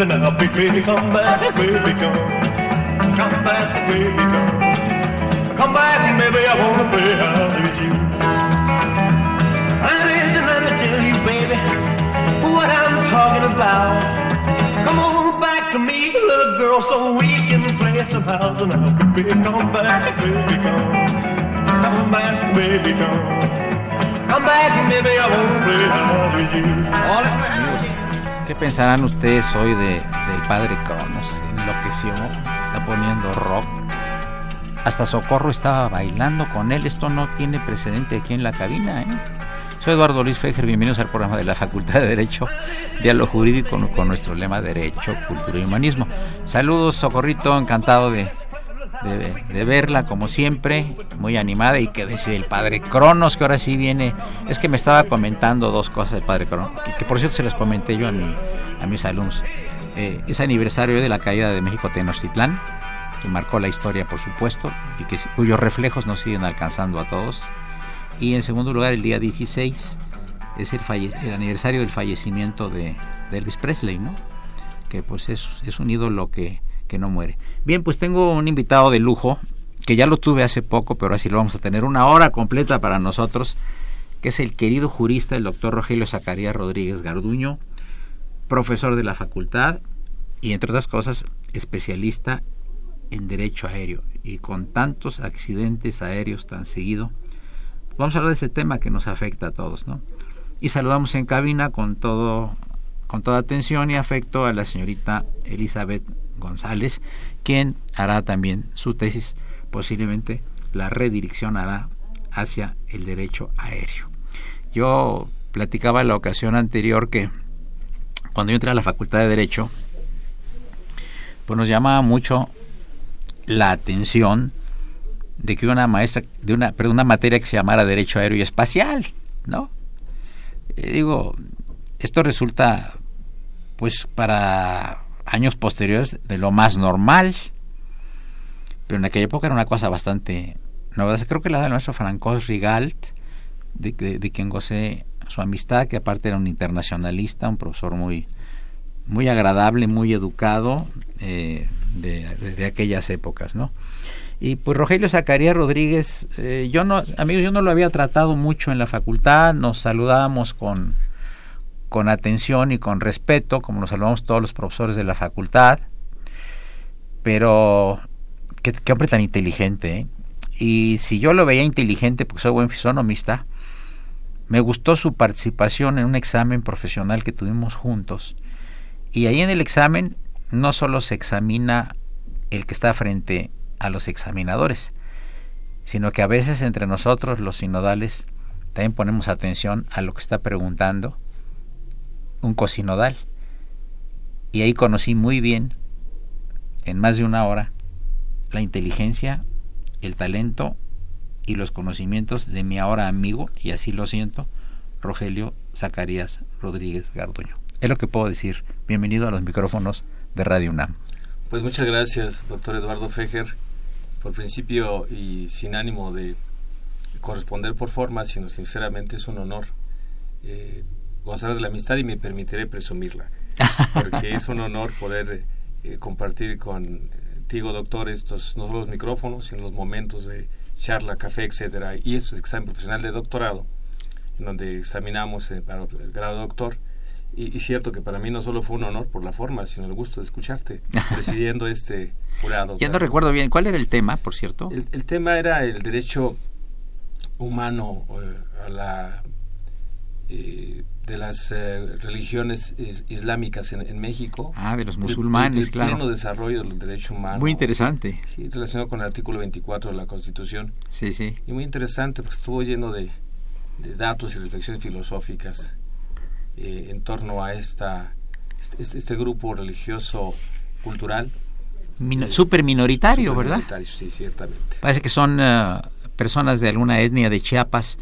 come back, baby, come. Come back, baby, come. Come back, baby, I wanna play house with you. I listen, let me tell you, baby, what I'm talking about. Come on back to me, little girl, so we can play some house now. Baby, come back, baby, come. Come back, baby, come. Come back, baby, I wanna play house with you. All right. ¿Qué pensarán ustedes hoy de, del padre Cronos? Enloqueció, está poniendo rock. Hasta Socorro estaba bailando con él. Esto no tiene precedente aquí en la cabina. ¿eh? Soy Eduardo Luis Fejer, bienvenidos al programa de la Facultad de Derecho, Diálogo Jurídico con nuestro lema Derecho, Cultura y Humanismo. Saludos, Socorrito, encantado de, de, verla como siempre, muy animada y que desde el padre Cronos, que ahora sí viene, es que me estaba comentando dos cosas del padre Cronos, que, por cierto se las comenté yo a, mi, a mis alumnos. Eh, es aniversario de la caída de México Tenochtitlán, que marcó la historia por supuesto, y que, cuyos reflejos nos siguen alcanzando a todos. Y en segundo lugar, el día 16 es el, el aniversario del fallecimiento de, de Elvis Presley, ¿no? que pues es, es un ídolo que que no muere. Bien, pues tengo un invitado de lujo, que ya lo tuve hace poco, pero así lo vamos a tener una hora completa para nosotros, que es el querido jurista, el doctor Rogelio Zacarías Rodríguez Garduño, profesor de la facultad y, entre otras cosas, especialista en derecho aéreo. Y con tantos accidentes aéreos tan seguido, vamos a hablar de ese tema que nos afecta a todos, ¿no? Y saludamos en cabina con todo con toda atención y afecto a la señorita Elizabeth González, quien hará también su tesis, posiblemente la redireccionará hacia el derecho aéreo. Yo platicaba en la ocasión anterior que cuando yo entré a la Facultad de Derecho, pues nos llamaba mucho la atención de que una maestra de una perdón, una materia que se llamara derecho aéreo y espacial, ¿no? Eh, digo, esto resulta pues para años posteriores de lo más normal. Pero en aquella época era una cosa bastante novedosa. Creo que la del maestro Francos Rigalt, de, de, quien gocé su amistad, que aparte era un internacionalista, un profesor muy, muy agradable, muy educado eh, de, aquellas épocas, ¿no? Y pues Rogelio Zacarías Rodríguez, eh, yo no, amigos, yo no lo había tratado mucho en la facultad, nos saludábamos con, con atención y con respeto, como nos saludamos todos los profesores de la facultad, pero qué, hombre tan inteligente. ¿eh? Y si yo lo veía inteligente, porque soy buen fisonomista, me gustó su participación en un examen profesional que tuvimos juntos. Y ahí en el examen no solo se examina el que está frente a los examinadores, sino que a veces entre nosotros los sinodales también ponemos atención a lo que está preguntando un cocinodal. Y ahí conocí muy bien, en más de una hora, la inteligencia, el talento y los conocimientos de mi ahora amigo, y así lo siento, Rogelio Zacarías Rodríguez Garduño. Es lo que puedo decir. Bienvenido a los micrófonos de Radio UNAM. Pues muchas gracias, doctor Eduardo Fejer. Por principio y sin ánimo de corresponder por forma, sino sinceramente es un honor eh, gozar de la amistad y me permitiré presumirla, porque es un honor poder eh, compartir contigo, doctor, estos no solo los micrófonos, sino los momentos de charla, café, etcétera, y este examen profesional de doctorado, donde examinamos eh, para el grado de doctor. Y, y, cierto que para mí no solo fue un honor por la forma, sino el gusto de escucharte presidiendo este jurado. Ya no recuerdo bien, ¿cuál era el tema, por cierto? El, el tema era el derecho humano eh, a la eh, de las eh, religiones is, islámicas en, en, México. Ah, de los musulmanes, el, el, claro. El pleno desarrollo del derecho humano. Muy interesante. Sí, relacionado con el artículo 24 de la Constitución. Sí, sí. Y muy interesante, porque estuvo lleno de, de datos y reflexiones filosóficas eh, en torno a esta este, este grupo religioso cultural. Min eh, super minoritario, super ¿verdad? Minoritario, sí, ciertamente. Parece que son uh, personas de alguna etnia de Chiapas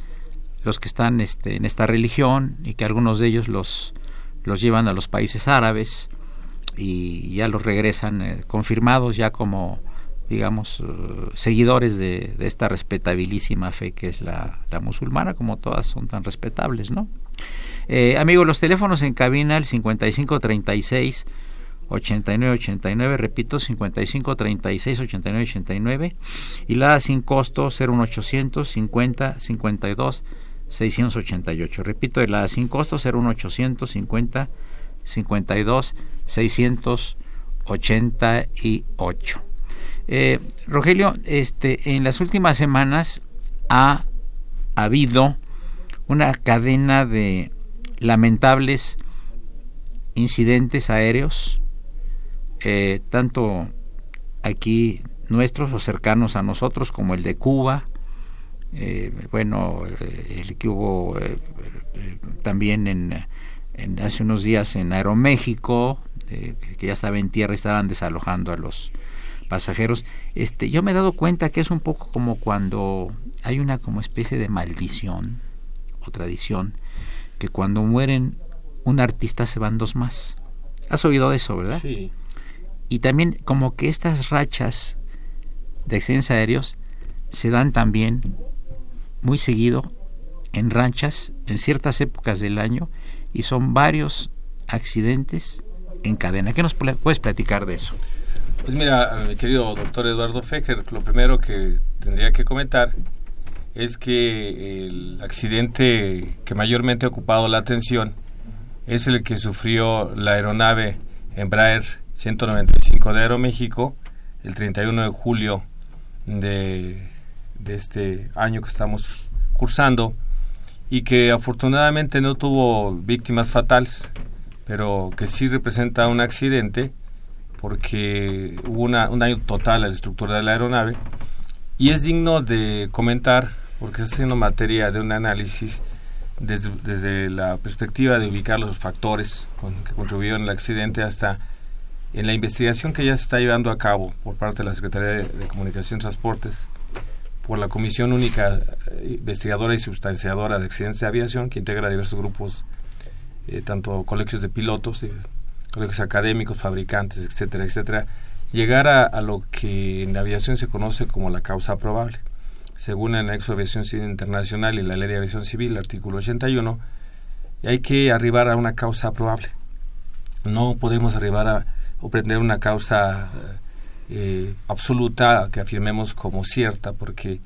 los que están este, en esta religión y que algunos de ellos los, los llevan a los países árabes y ya los regresan eh, confirmados ya como digamos uh, seguidores de, de, esta respetabilísima fe que es la, la, musulmana como todas son tan respetables no eh, amigos los teléfonos en cabina el 5536 8989, repito, 55 36 89 89 y la sin costo 01800 50 52 688. Repito, la sin costo 01800 50 52 688. Eh, Rogelio, este, en las últimas semanas ha habido una cadena de lamentables incidentes aéreos eh, tanto aquí nuestros o cercanos a nosotros como el de Cuba, eh, bueno, el que hubo eh, también en, en, hace unos días en Aeroméxico, que ya estaba en tierra y estaban desalojando a los pasajeros. Este, yo me he dado cuenta que es un poco como cuando hay una como especie de maldición o tradición que cuando mueren un artista se van dos más. ¿Has oído eso, verdad? Sí y también como que estas rachas de accidentes aéreos se dan también muy seguido en ranchas en ciertas épocas del año y son varios accidentes en cadena. ¿Qué nos puedes platicar de eso? Pues mira, mi querido doctor Eduardo Fejer, lo primero que tendría que comentar es que el accidente que mayormente ha ocupado la atención es el que sufrió la aeronave Embraer 195 de Aeroméxico el 31 de julio de, este año que estamos cursando y que afortunadamente no tuvo víctimas fatales, pero que sí representa un accidente porque hubo un daño total a la estructura de la aeronave y es digno de comentar porque está haciendo materia de un análisis desde, desde la perspectiva de ubicar los factores con, que contribuyeron al accidente hasta en la investigación que ya se está llevando a cabo por parte de la Secretaría de, de Comunicación y Transportes, por la Comisión Única eh, Investigadora y Sustanciadora de Accidentes de Aviación, que integra diversos grupos, eh, tanto colegios de pilotos, eh, colegios académicos, fabricantes, etcétera, etcétera, llegar a, lo que en aviación se conoce como la causa probable. Según el anexo de aviación civil internacional y la ley de aviación civil, artículo 81, hay que arribar a una causa probable. No podemos arribar a o prender una causa eh, absoluta que afirmemos como cierta, porque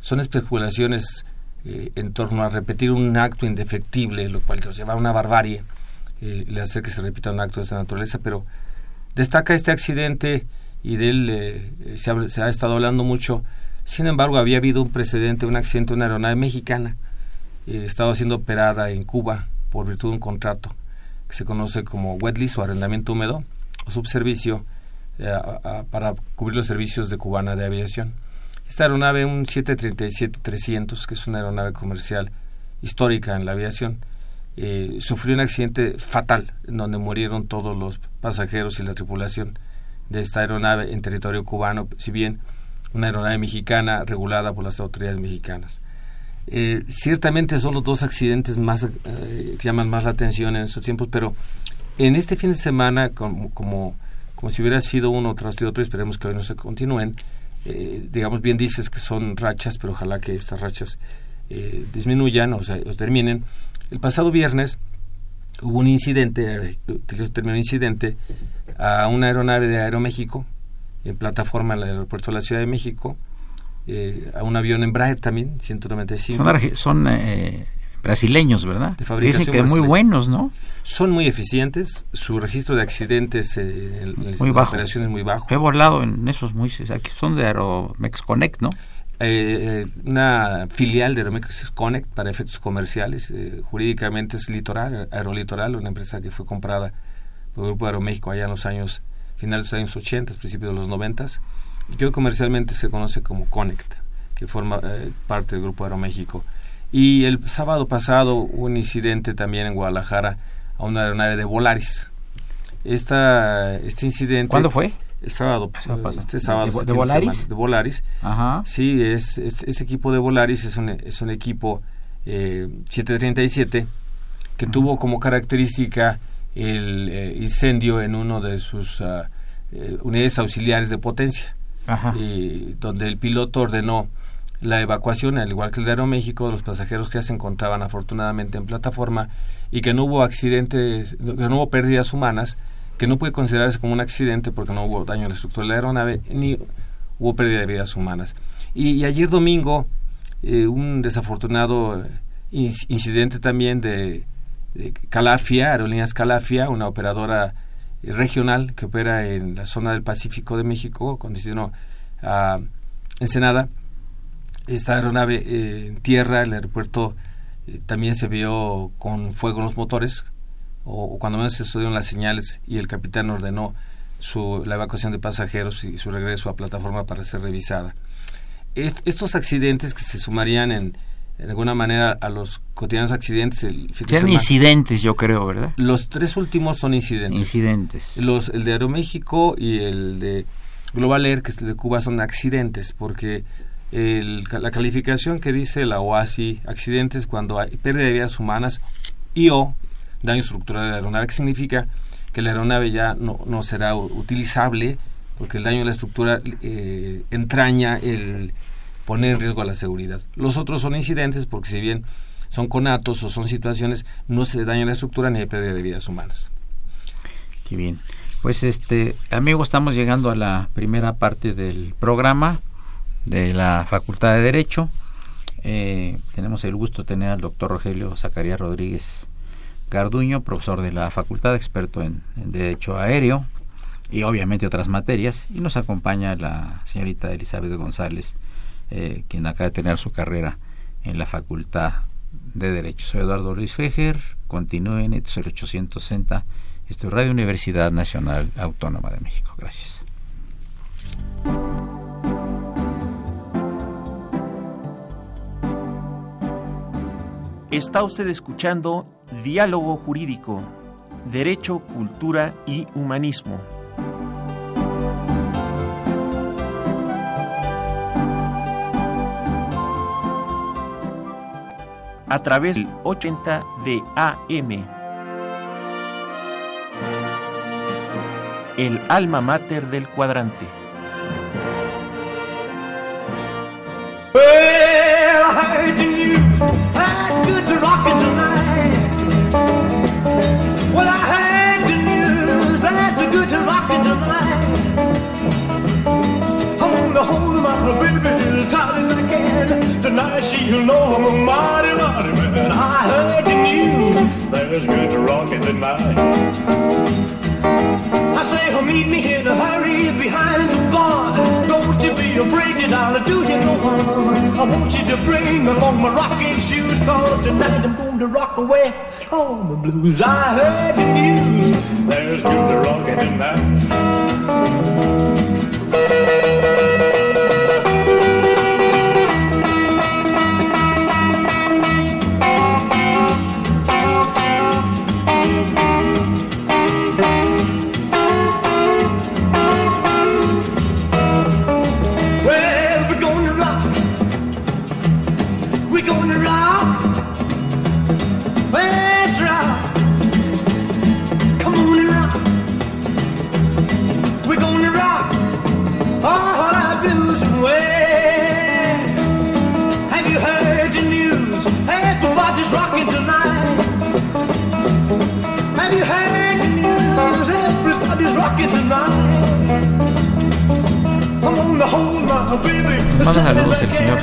son especulaciones eh, en torno a repetir un acto indefectible, lo cual nos lleva a una barbarie, eh, le hace que se repita un acto de esta naturaleza, pero destaca este accidente y de él eh, se ha, se, ha, estado hablando mucho. Sin embargo, había habido un precedente, un accidente de una aeronave mexicana, estaba siendo operada en Cuba por virtud de un contrato que se conoce como wet lease o arrendamiento húmedo, o subservicio a, a, para cubrir los servicios de Cubana de Aviación. Esta aeronave, un 737-300, que es una aeronave comercial histórica en la aviación, eh, sufrió un accidente fatal en donde murieron todos los pasajeros y la tripulación de esta aeronave en territorio cubano, si bien una aeronave mexicana regulada por las autoridades mexicanas. Eh, ciertamente son los dos accidentes más eh, que llaman más la atención en estos tiempos, pero en este fin de semana, como, como, como si hubiera sido uno tras de otro, esperemos que hoy no se continúen, eh, digamos, bien dices que son rachas, pero ojalá que estas rachas eh, disminuyan o, sea, o, terminen. El pasado viernes hubo un incidente, el término incidente, a una aeronave de Aeroméxico, en plataforma en el aeropuerto de la Ciudad de México, eh, a un avión Embraer también, 195. Son, son brasileños, ¿verdad? De Dicen que muy buenos, ¿no? Son muy eficientes, su registro de accidentes eh, en, Muy bajo. es muy bajo. He volado en esos muy... Aquí son de Aeromex Connect, ¿no? Eh, eh, una filial de Aeromex Connect para efectos comerciales. eh, jurídicamente es Litoral, Aerolitoral, una empresa que fue comprada por el Grupo Aeroméxico allá en los años, finales de los años 80, principios de los 90, y que hoy comercialmente se conoce como Connect, que forma eh, parte del Grupo Aeroméxico. Y el sábado pasado hubo un incidente también en Guadalajara a una aeronave de Volaris. Esta, este incidente... ¿Cuándo fue? El sábado, pasado. este sábado. ¿De- Volaris? semana, de Volaris. Ajá. Sí, es, es- este equipo de Volaris es un, es un equipo eh, 737 que tuvo como característica el eh, incendio en uno de sus eh, unidades auxiliares de potencia, Ajá. donde el piloto ordenó la evacuación, al igual que el de Aeroméxico, de los pasajeros que ya se encontraban afortunadamente en plataforma y que no hubo accidentes, que no hubo pérdidas humanas, que no puede considerarse como un accidente porque no hubo daño a la estructura de la aeronave ni hubo pérdida de vidas humanas. Y, ayer domingo, eh, un desafortunado eh, inc- incidente también de, de Calafia, Aerolíneas Calafia, una operadora eh, regional que opera en la zona del Pacífico de México, con destino a Ensenada. Esta aeronave eh, en tierra, el aeropuerto eh, también se vio con fuego en los motores, o, o cuando menos se estudiaron las señales y el capitán ordenó su, la evacuación de pasajeros y su regreso a plataforma para ser revisada. Est- estos accidentes que se sumarían en, en alguna manera a los cotidianos accidentes el fin de Sean semana, incidentes, yo creo, ¿verdad? los tres últimos son incidentes. Incidentes. Los, el de Aeroméxico y el de Global Air, que es el de Cuba, son accidentes, porque el- la calificación que dice la OASI, accidentes cuando hay pérdida de vidas humanas y o daño estructural de la aeronave, que significa que la aeronave ya no, no será utilizable, porque el daño de la estructura eh, entraña el poner en riesgo a la seguridad. Los otros son incidentes, porque si bien son conatos o son situaciones, no se daña la estructura ni hay pérdida de vidas humanas. Qué bien. Pues este, amigo, estamos llegando a la primera parte del programa de la Facultad de Derecho. Eh, tenemos el gusto de tener al doctor Rogelio Zacarías Rodríguez Garduño, profesor de la facultad, experto en, en Derecho Aéreo y obviamente otras materias. Y nos acompaña la señorita Elizabeth González, eh, quien acaba de tener su carrera en la Facultad de Derecho. Soy Eduardo Luis Fejer, continúen, esto es el 860, esto es Radio Universidad Nacional Autónoma de México. Gracias. Está usted escuchando Diálogo Jurídico, Derecho, Cultura y Humanismo. A través del 80 de AM. El alma mater del cuadrante. Well, she'll know I'm a mighty, mighty man. I heard the news. That's good to rockin' tonight. I say, oh, meet me in a hurry behind the bar. Don't you be afraid that I'll do you no harm. I want you to bring along my rocking shoes, cause tonight I'm going to rock away on the blues. I heard the news. There's good to rockin' tonight.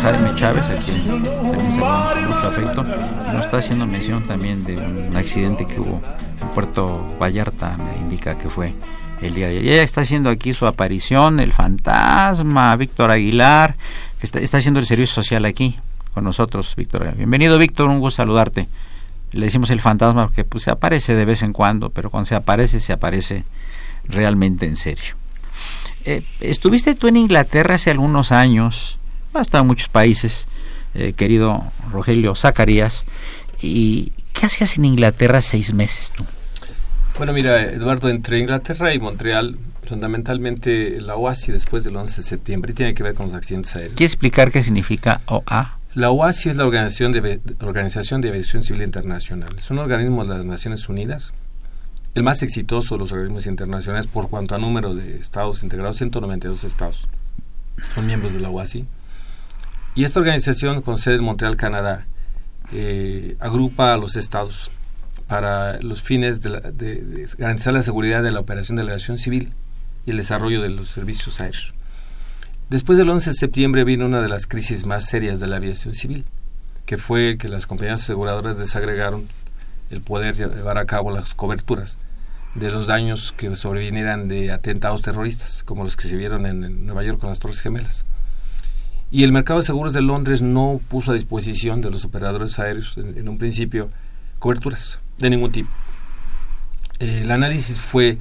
Jaime Chávez, a quien también con mucho perfecto. Nos está haciendo mención también de un accidente que hubo en Puerto Vallarta, me indica que fue el día de ayer. Ella está haciendo aquí su aparición, el fantasma, Víctor Aguilar, que está, está haciendo el servicio social aquí con nosotros, Víctor. Bienvenido, Víctor, un gusto saludarte. Le decimos el fantasma porque pues, se aparece de vez en cuando, pero cuando se aparece, se aparece realmente en serio. Eh, estuviste tú en Inglaterra hace algunos años, has estado en muchos países, eh, querido Rogelio Zacarías, y ¿qué hacías en Inglaterra seis meses tú? Bueno, mira, Eduardo, entre Inglaterra y Montreal, fundamentalmente la OASI después del 11 de septiembre tiene que ver con los accidentes aéreos. ¿Quieres explicar qué significa OA? La OASI es la Organización de, Organización de Aviación Civil Internacional. Es un organismo de las Naciones Unidas, el más exitoso de los organismos internacionales por cuanto a número de estados integrados, 192 estados son miembros de la OASI. Y esta organización, con sede en Montreal, Canadá, eh, agrupa a los estados para los fines de, garantizar la seguridad de la operación de la aviación civil y el desarrollo de los servicios aéreos. Después del 11 de septiembre vino una de las crisis más serias de la aviación civil, que fue que las compañías aseguradoras desagregaron el poder llevar a cabo las coberturas de los daños que sobrevinieran de atentados terroristas, como los que se vieron en, Nueva York con las Torres Gemelas. Y el mercado de seguros de Londres no puso a disposición de los operadores aéreos en un principio coberturas de ningún tipo. Eh, el análisis fue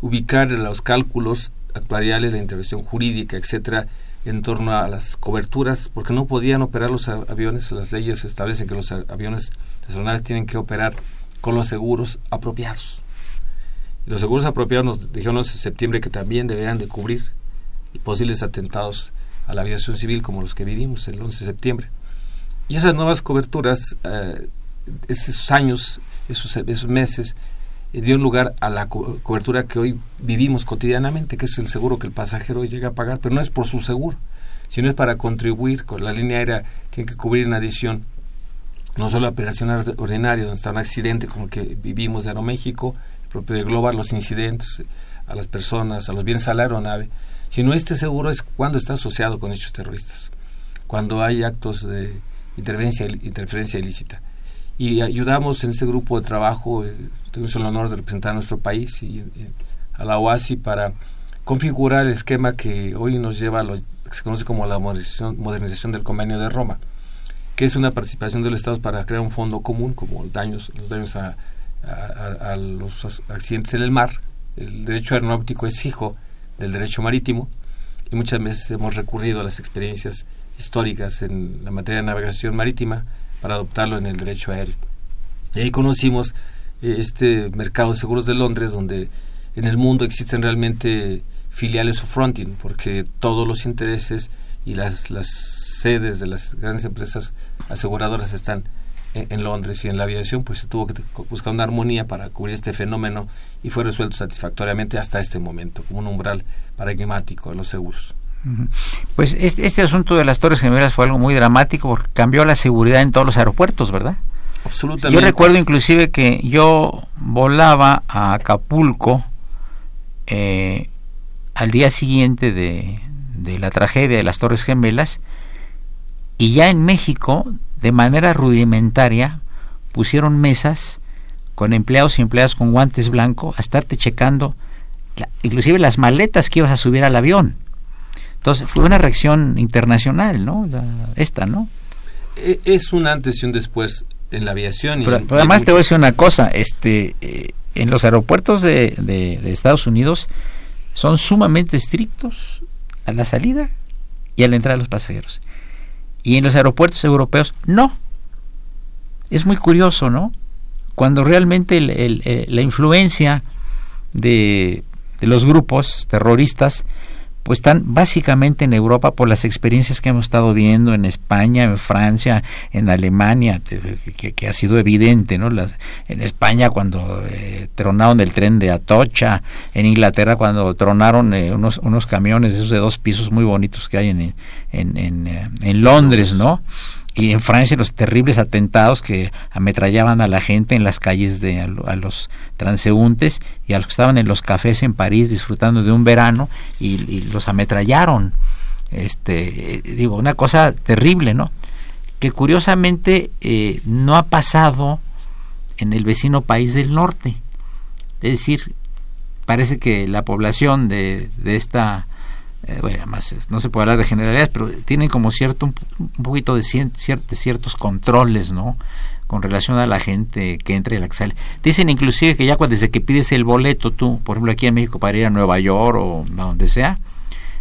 ubicar los cálculos actuariales, la intervención jurídica, etcétera, en torno a las coberturas, porque no podían operar los aviones, las leyes establecen que los aviones, las tienen que operar con los seguros apropiados. los seguros apropiados nos dijeron en septiembre que también deberían de cubrir posibles atentados a la aviación civil como los que vivimos el 11 de septiembre. Y esas nuevas coberturas, eh, esos años esos, meses eh, dio lugar a la cobertura que hoy vivimos cotidianamente, que es el seguro que el pasajero llega a pagar, pero no es por su seguro, sino es para contribuir con la línea aérea, tiene que cubrir en adición no solo la operación ordinaria, donde está un accidente como el que vivimos de Aeroméxico, el propio de Global, los incidentes a las personas, a los bienes a la aeronave, sino este seguro es cuando está asociado con hechos terroristas, cuando hay actos de interferencia, interferencia ilícita y ayudamos en este grupo de trabajo, eh, tuvimos el honor de representar a nuestro país y eh, a la OASI para configurar el esquema que hoy nos lleva a lo que se conoce como la modernización, del convenio de Roma, que es una participación de los estados para crear un fondo común, como daños, los daños a, a, los accidentes en el mar. El derecho aeronáutico es hijo del derecho marítimo y muchas veces hemos recurrido a las experiencias históricas en la materia de navegación marítima para adoptarlo en el derecho aéreo. Y ahí conocimos eh, este mercado de seguros de Londres, donde en el mundo existen realmente filiales o fronting, porque todos los intereses y las, las sedes de las grandes empresas aseguradoras están en, Londres y en la aviación pues se tuvo que buscar una armonía para cubrir este fenómeno y fue resuelto satisfactoriamente hasta este momento como un umbral paradigmático de los seguros. Pues este, este, asunto de las Torres Gemelas fue algo muy dramático porque cambió la seguridad en todos los aeropuertos, ¿verdad? Absolutamente. Yo recuerdo inclusive que yo volaba a Acapulco eh, al día siguiente de, de la tragedia de las Torres Gemelas y ya en México, de manera rudimentaria, pusieron mesas con empleados y empleadas con guantes blancos a estarte checando inclusive las maletas que ibas a subir al avión. Entonces fue una reacción internacional, ¿no? esta, ¿no? E, es un antes y un después en la aviación. pero, además te voy a decir una cosa, este, eh, en los aeropuertos de, de, Estados Unidos son sumamente estrictos a la salida y a la entrada de los pasajeros. Y en los aeropuertos europeos no. Es muy curioso, ¿no? Cuando realmente la influencia de, de los grupos terroristas pues están básicamente en Europa por las experiencias que hemos estado viendo en España, en Francia, en Alemania, que, ha sido evidente, ¿no? Las, en España cuando eh, tronaron el tren de Atocha, en Inglaterra cuando tronaron eh, unos, unos camiones esos de dos pisos muy bonitos que hay en, en, en, eh, en Londres, ¿no? Y en Francia los terribles atentados que ametrallaban a la gente en las calles de a, los transeúntes y a los que estaban en los cafés en París disfrutando de un verano y, los ametrallaron este digo una cosa terrible no que curiosamente eh, no ha pasado en el vecino país del norte. Es decir, parece que la población de, de esta, eh, bueno, además no se puede hablar de generalidades, pero tienen como cierto un, un poquito de ciertos controles, ¿no? Con relación a la gente que entra y la que sale. Dicen inclusive que ya cuando desde que pides el boleto tú, por ejemplo aquí en México para ir a Nueva York o a donde sea,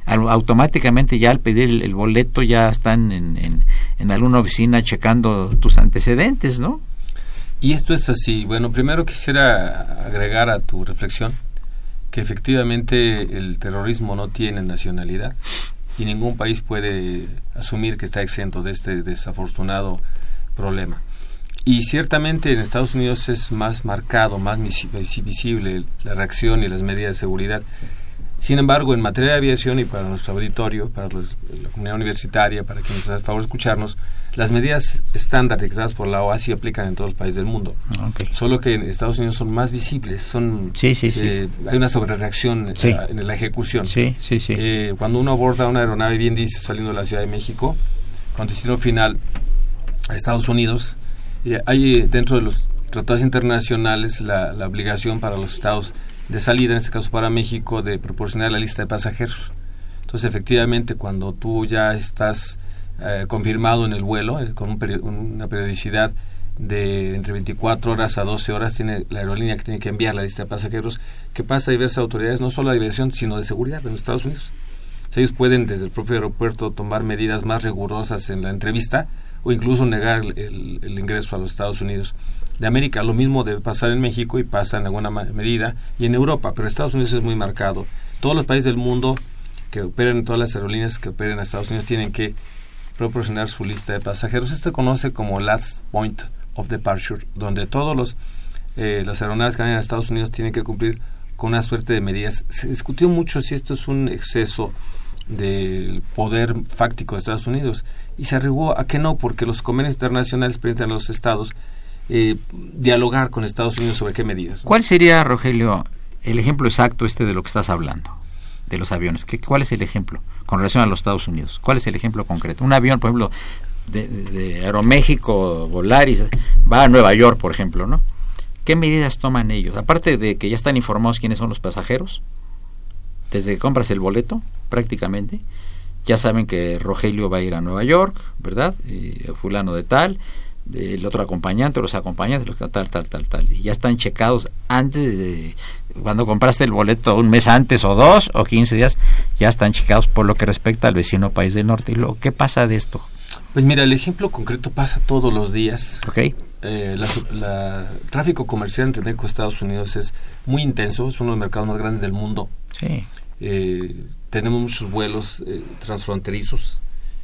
automáticamente ya al pedir el, boleto ya están en, en alguna oficina checando tus antecedentes, ¿no? Y esto es así. Bueno, primero quisiera agregar a tu reflexión que efectivamente el terrorismo no tiene nacionalidad y ningún país puede asumir que está exento de este desafortunado problema. Y ciertamente en Estados Unidos es más marcado, más visi- visi- visible la reacción y las medidas de seguridad. Sin embargo, en materia de aviación y para nuestro auditorio, para los- la comunidad universitaria, para quienes nos hace favor escucharnos, las medidas estándar dictadas por la OA sí aplican en todos los países del mundo. Solo que en Estados Unidos son más visibles, son Sí, sí, sí. eh, hay una sobrereacción eh, en la ejecución. Sí, sí, sí. Eh, cuando uno aborda una aeronave, bien dice, saliendo de la Ciudad de México, con destino final a Estados Unidos, eh, hay eh, dentro de los tratados internacionales la, la obligación para los estados de salida, en este caso para México, de proporcionar la lista de pasajeros. Entonces, efectivamente, cuando tú ya estás eh, confirmado en el vuelo, eh, con una periodicidad de entre 24 horas a 12 horas, tiene la aerolínea que tiene que enviar la lista de pasajeros, que pasa a diversas autoridades, no solo de aviación, sino de seguridad en los Estados Unidos. Ellos pueden desde el propio aeropuerto tomar medidas más rigurosas en la entrevista o incluso negar el ingreso a los Estados Unidos de América. Lo mismo debe pasar en México y pasa en alguna medida y en Europa, pero Estados Unidos es muy marcado. Todos los países del mundo que operan, todas las aerolíneas que operen en Estados Unidos tienen que proporcionar su lista de pasajeros. Esto se conoce como Last Point of Departure, donde todos los eh, las aeronaves que van a Estados Unidos tienen que cumplir con una suerte de medidas. Se discutió mucho si esto es un exceso del poder fáctico de Estados Unidos y se arribó a que no, porque los convenios internacionales permiten a los estados eh, dialogar con Estados Unidos sobre qué medidas. ¿Cuál sería, Rogelio, el ejemplo exacto este de lo que estás hablando? De los aviones. ¿Qué, ¿Cuál es el ejemplo con relación a los Estados Unidos? ¿Cuál es el ejemplo concreto? Un avión, por ejemplo, de, Aeroméxico, Volaris, va a Nueva York, por ejemplo, ¿no? ¿Qué medidas toman ellos? Aparte de que ya están informados quiénes son los pasajeros, desde que compras el boleto, prácticamente, ya saben que Rogelio va a ir a Nueva York, ¿verdad? Y fulano de tal, el otro acompañante, los acompañantes, los tal, tal, tal, tal. Y ya están checados antes de cuando compraste el boleto un mes antes o dos o 15 días, ya están checados por lo que respecta al vecino país del norte. ¿Y lo, qué pasa de esto? Pues mira, el ejemplo concreto pasa todos los días. ¿Ok? Eh, la, la- el tráfico comercial entre México y Estados Unidos es muy intenso, es uno de los mercados más grandes del mundo. Sí, Eh, tenemos muchos vuelos eh, transfronterizos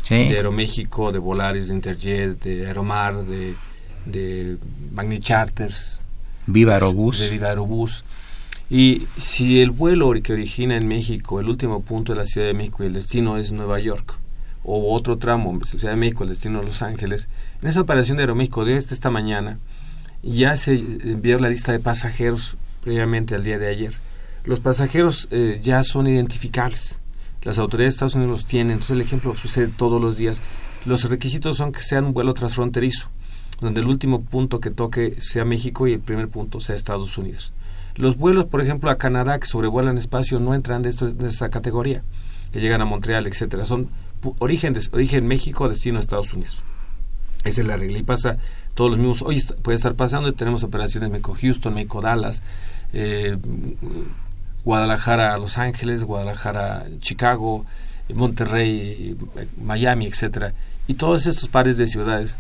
sí. de Aeroméxico, de Volaris, de Interjet, de Aeromar, de, de Magni Charters, Viva Aerobús. de Viva Aerobús. Y si el vuelo que origina en México, el último punto de la Ciudad de México y el destino es Nueva York, o otro tramo, Ciudad de México, el destino Los Ángeles, en esa operación de Aeroméxico de esta, esta mañana ya se envió la lista de pasajeros previamente al día de ayer. Los pasajeros eh, ya son identificables. Las autoridades de Estados Unidos los tienen. Entonces el ejemplo sucede todos los días. Los requisitos son que sean un vuelo transfronterizo, donde el último punto que toque sea México y el primer punto sea Estados Unidos. Los vuelos, por ejemplo, a Canadá que sobrevuelan espacio no entran de, esto, de esta categoría, que llegan a Montreal, etcétera. Son origen, de, origen México, destino Estados Unidos. Esa es la regla y pasa todos los mismos. Hoy puede estar pasando y tenemos operaciones México-Houston, México-Dallas, eh, Guadalajara Los Ángeles, Guadalajara Chicago, Monterrey, Miami, etcétera. Y todos estos pares de ciudades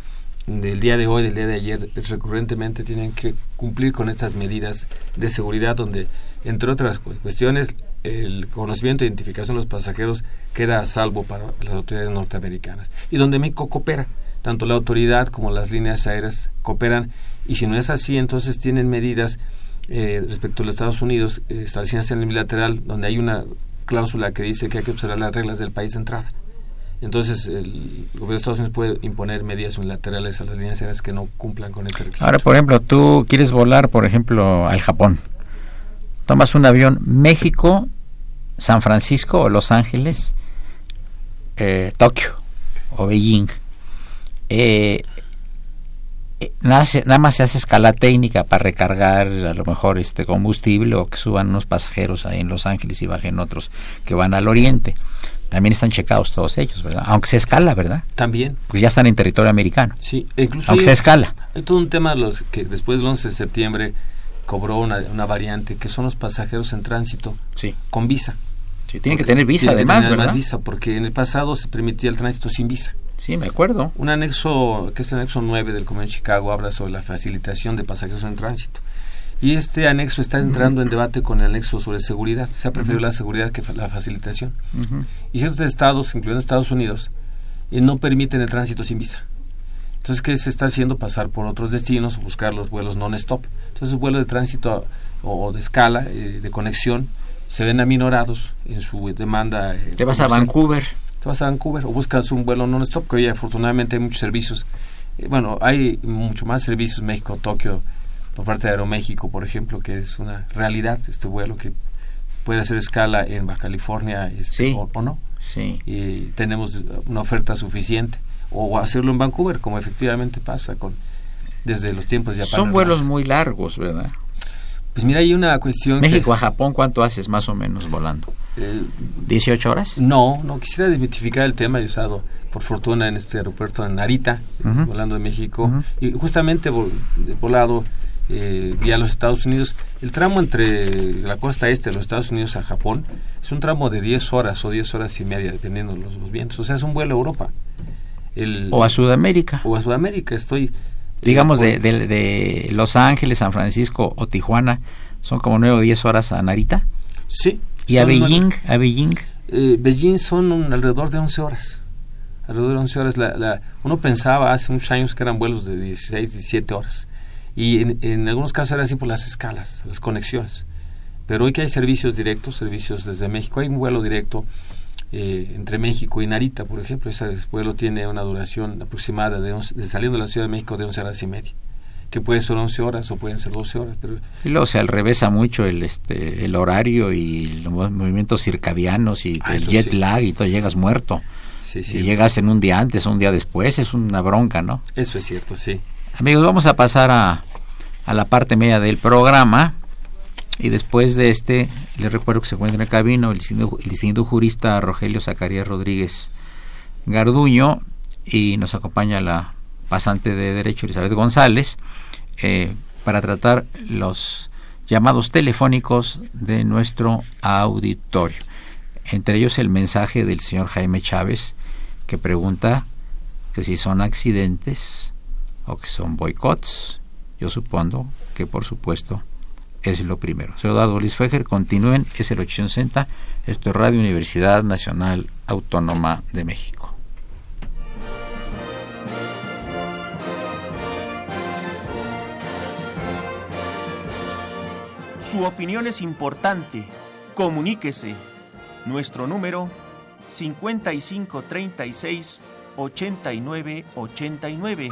del día de hoy, del día de ayer, recurrentemente tienen que cumplir con estas medidas de seguridad donde, entre otras cu- cuestiones, el conocimiento e identificación de los pasajeros queda a salvo para las autoridades norteamericanas. Y donde México coopera, tanto la autoridad como las líneas aéreas cooperan, y si no es así, entonces tienen medidas eh, respecto a los Estados Unidos eh, establecidas en el bilateral, donde hay una cláusula que dice que hay que observar las reglas del país de entrada. Entonces, el gobierno de Estados Unidos puede imponer medidas unilaterales a las líneas aéreas que no cumplan con este requisito. Ahora, por ejemplo, tú quieres volar, por ejemplo, al Japón. Tomas un avión México, San Francisco o Los Ángeles, eh, Tokio o Beijing. eh, nada, nada más se hace escala técnica para recargar a lo mejor este combustible o que suban unos pasajeros ahí en Los Ángeles y bajen otros que van al oriente. También están checados todos ellos, ¿verdad? Aunque se escala, ¿verdad? También, Pues ya están en territorio americano. sí. incluso Aunque hay- se escala. Hay todo un tema los que después del 11 de septiembre cobró una, una variante que son los pasajeros en tránsito Sí. con visa. Sí, tienen que tener visa Tienen que además, tener ¿verdad? visa porque en el pasado se permitía el tránsito sin visa. Sí, me acuerdo. Un anexo, que es el anexo 9 del Convenio de Chicago, habla sobre la facilitación de pasajeros en tránsito. Y este anexo está entrando en debate con el anexo sobre seguridad. Se ha preferido la seguridad que la facilitación. Y ciertos estados, incluyendo Estados Unidos, eh, no permiten el tránsito sin visa. Entonces, ¿qué se está haciendo? Pasar por otros destinos o buscar los vuelos non-stop. Entonces, los vuelos de tránsito o, o de escala, eh, de conexión, se ven aminorados en su demanda. eh, Te vas a Vancouver. Te vas a Vancouver o buscas un vuelo non-stop, que hoy afortunadamente hay muchos servicios. Eh, bueno, hay mucho más servicios México-Tokio por parte de Aeroméxico, por ejemplo, que es una realidad este vuelo que puede hacer escala en Baja California este, Sí. o, o no. Sí. Y tenemos una oferta suficiente. O hacerlo en Vancouver, como efectivamente pasa con desde los tiempos de Japón. Son vuelos muy largos, ¿verdad? Pues mira, hay una cuestión... que- México a Japón, ¿cuánto haces más o menos volando? eh, ¿18 horas? No, no quisiera desmitificar el tema. Yo he estado, por fortuna, en este aeropuerto en Narita, volando de México, y justamente vol- volado eh, vía los Estados Unidos. El tramo entre la costa este de los Estados Unidos a Japón es un tramo de 10 horas o 10 horas y media, dependiendo de los, los vientos. O sea, es un vuelo a Europa. El- ¿O a Sudamérica? o a Sudamérica. Estoy. Digamos de, de, de Los Ángeles, San Francisco o Tijuana, son como 9 o 10 horas a Narita. Sí. ¿Y a Beijing? ¿A Beijing? Eh, Beijing son un- alrededor de 11 horas. Alrededor de 11 horas. La, la- uno pensaba hace muchos años que eran vuelos de 16, 17 horas. Y en, en algunos casos era así por las escalas, las conexiones. Pero hoy que hay servicios directos, servicios desde México, hay un vuelo directo eh, entre México y Narita, por ejemplo. Ese vuelo tiene una duración aproximada de, 11 de saliendo de la Ciudad de México de 11 horas y media. Que puede ser 11 horas o pueden ser 12 horas. Pero Y luego se alrevesa mucho el este el horario y los mov- movimientos circadianos y Ah, el jet sí. lag y todo, llegas muerto. sí, sí. llegas en un día antes o un día después, es una bronca, ¿no? Eso es cierto, sí. Amigos, vamos a pasar a, a la parte media del programa. Y después de este, les recuerdo que se encuentra en el cabino el distinguido, el jurista Rogelio Zacarías Rodríguez Garduño y nos acompaña la pasante de Derecho Elizabeth González eh, para tratar los llamados telefónicos de nuestro auditorio. Entre ellos el mensaje del señor Jaime Chávez que pregunta que si son accidentes o que son boicots. Yo supongo que por supuesto es lo primero. Soy Eduardo Luis Fejer, continúen, es el 860, esto es Radio Universidad Nacional Autónoma de México. Su opinión es importante. Comuníquese. Nuestro número 5536 8989.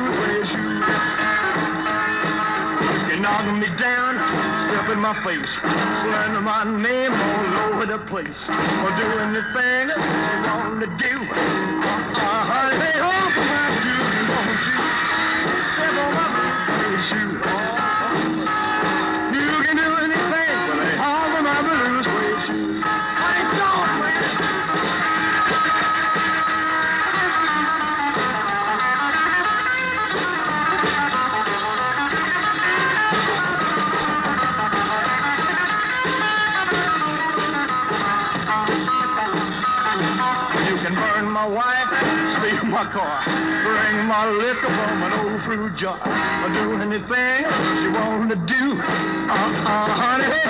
Knock me down, in my face, slander my name all over the place. Or do anything that you want to do. my liquor from an old fruit jar. I'll do anything she wanna do. Uh, uh, honey,